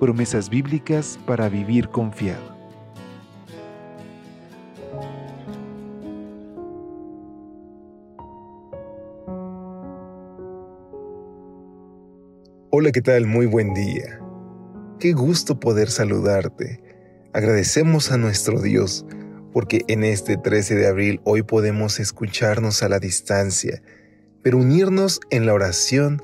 Promesas bíblicas para vivir confiado. Hola, ¿qué tal? Muy buen día. Qué gusto poder saludarte. Agradecemos a nuestro Dios porque en este 13 de abril hoy podemos escucharnos a la distancia, pero unirnos en la oración,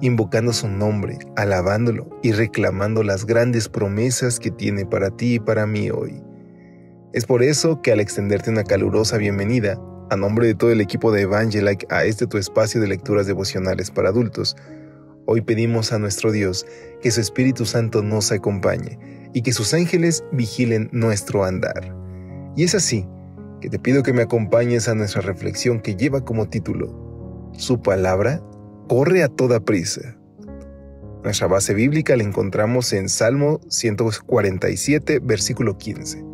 invocando su nombre, alabándolo y reclamando las grandes promesas que tiene para ti y para mí hoy. Es por eso que al extenderte una calurosa bienvenida, a nombre de todo el equipo de Evangelike a este tu espacio de lecturas devocionales para adultos, Hoy pedimos a nuestro Dios que su Espíritu Santo nos acompañe y que sus ángeles vigilen nuestro andar. Y es así que te pido que me acompañes a nuestra reflexión que lleva como título, Su palabra corre a toda prisa. Nuestra base bíblica la encontramos en Salmo 147, versículo 15.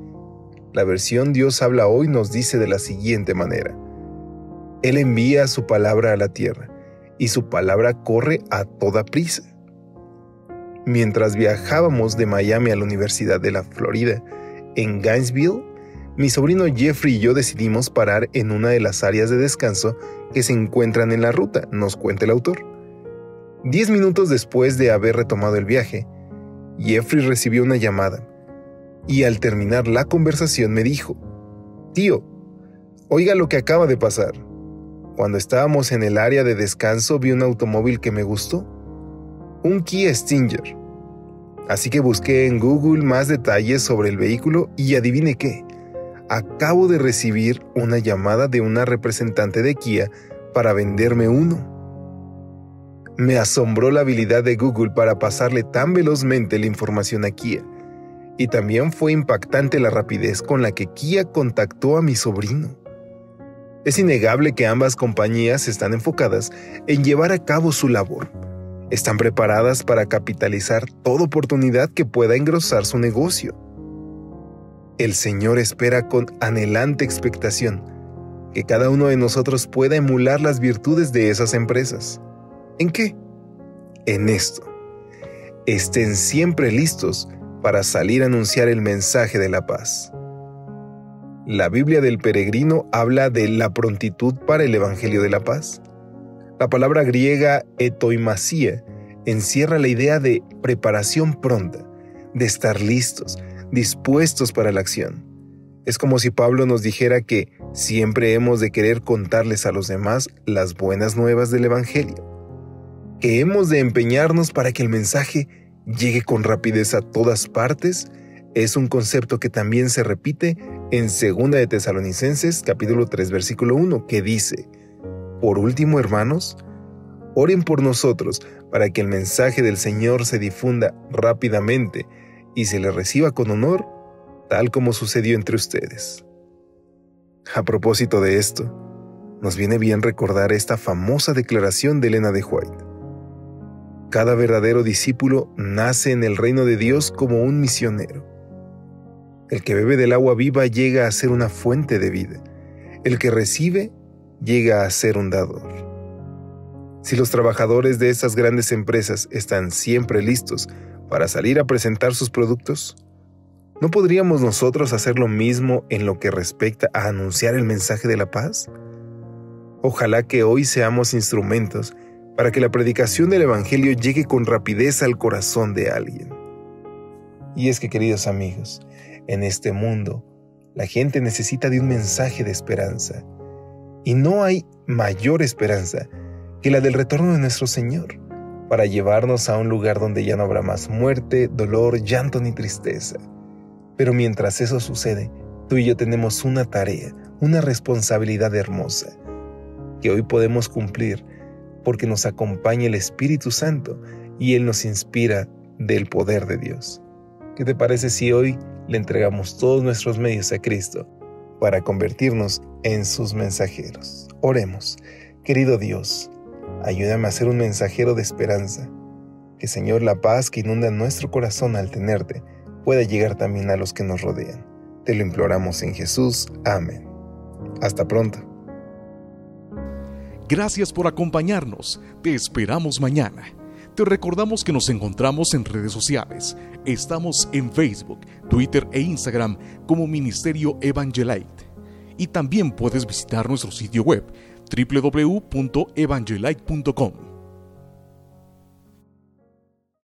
La versión Dios habla hoy nos dice de la siguiente manera. Él envía su palabra a la tierra y su palabra corre a toda prisa. Mientras viajábamos de Miami a la Universidad de la Florida, en Gainesville, mi sobrino Jeffrey y yo decidimos parar en una de las áreas de descanso que se encuentran en la ruta, nos cuenta el autor. Diez minutos después de haber retomado el viaje, Jeffrey recibió una llamada y al terminar la conversación me dijo, Tío, oiga lo que acaba de pasar. Cuando estábamos en el área de descanso vi un automóvil que me gustó, un Kia Stinger. Así que busqué en Google más detalles sobre el vehículo y adivine qué, acabo de recibir una llamada de una representante de Kia para venderme uno. Me asombró la habilidad de Google para pasarle tan velozmente la información a Kia. Y también fue impactante la rapidez con la que Kia contactó a mi sobrino. Es innegable que ambas compañías están enfocadas en llevar a cabo su labor. Están preparadas para capitalizar toda oportunidad que pueda engrosar su negocio. El Señor espera con anhelante expectación que cada uno de nosotros pueda emular las virtudes de esas empresas. ¿En qué? En esto. Estén siempre listos para salir a anunciar el mensaje de la paz. La Biblia del peregrino habla de la prontitud para el Evangelio de la Paz. La palabra griega etoimasía encierra la idea de preparación pronta, de estar listos, dispuestos para la acción. Es como si Pablo nos dijera que siempre hemos de querer contarles a los demás las buenas nuevas del Evangelio, que hemos de empeñarnos para que el mensaje llegue con rapidez a todas partes es un concepto que también se repite en 2 de Tesalonicenses capítulo 3 versículo 1 que dice, Por último, hermanos, oren por nosotros para que el mensaje del Señor se difunda rápidamente y se le reciba con honor, tal como sucedió entre ustedes. A propósito de esto, nos viene bien recordar esta famosa declaración de Elena de White. Cada verdadero discípulo nace en el reino de Dios como un misionero. El que bebe del agua viva llega a ser una fuente de vida. El que recibe llega a ser un dador. Si los trabajadores de estas grandes empresas están siempre listos para salir a presentar sus productos, ¿no podríamos nosotros hacer lo mismo en lo que respecta a anunciar el mensaje de la paz? Ojalá que hoy seamos instrumentos para que la predicación del Evangelio llegue con rapidez al corazón de alguien. Y es que, queridos amigos, en este mundo, la gente necesita de un mensaje de esperanza. Y no hay mayor esperanza que la del retorno de nuestro Señor, para llevarnos a un lugar donde ya no habrá más muerte, dolor, llanto ni tristeza. Pero mientras eso sucede, tú y yo tenemos una tarea, una responsabilidad hermosa, que hoy podemos cumplir porque nos acompaña el Espíritu Santo y Él nos inspira del poder de Dios. ¿Qué te parece si hoy le entregamos todos nuestros medios a Cristo para convertirnos en sus mensajeros. Oremos, querido Dios, ayúdame a ser un mensajero de esperanza. Que Señor, la paz que inunda nuestro corazón al tenerte pueda llegar también a los que nos rodean. Te lo imploramos en Jesús. Amén. Hasta pronto. Gracias por acompañarnos. Te esperamos mañana. Te recordamos que nos encontramos en redes sociales. Estamos en Facebook, Twitter e Instagram como Ministerio Evangelite. Y también puedes visitar nuestro sitio web www.evangelite.com.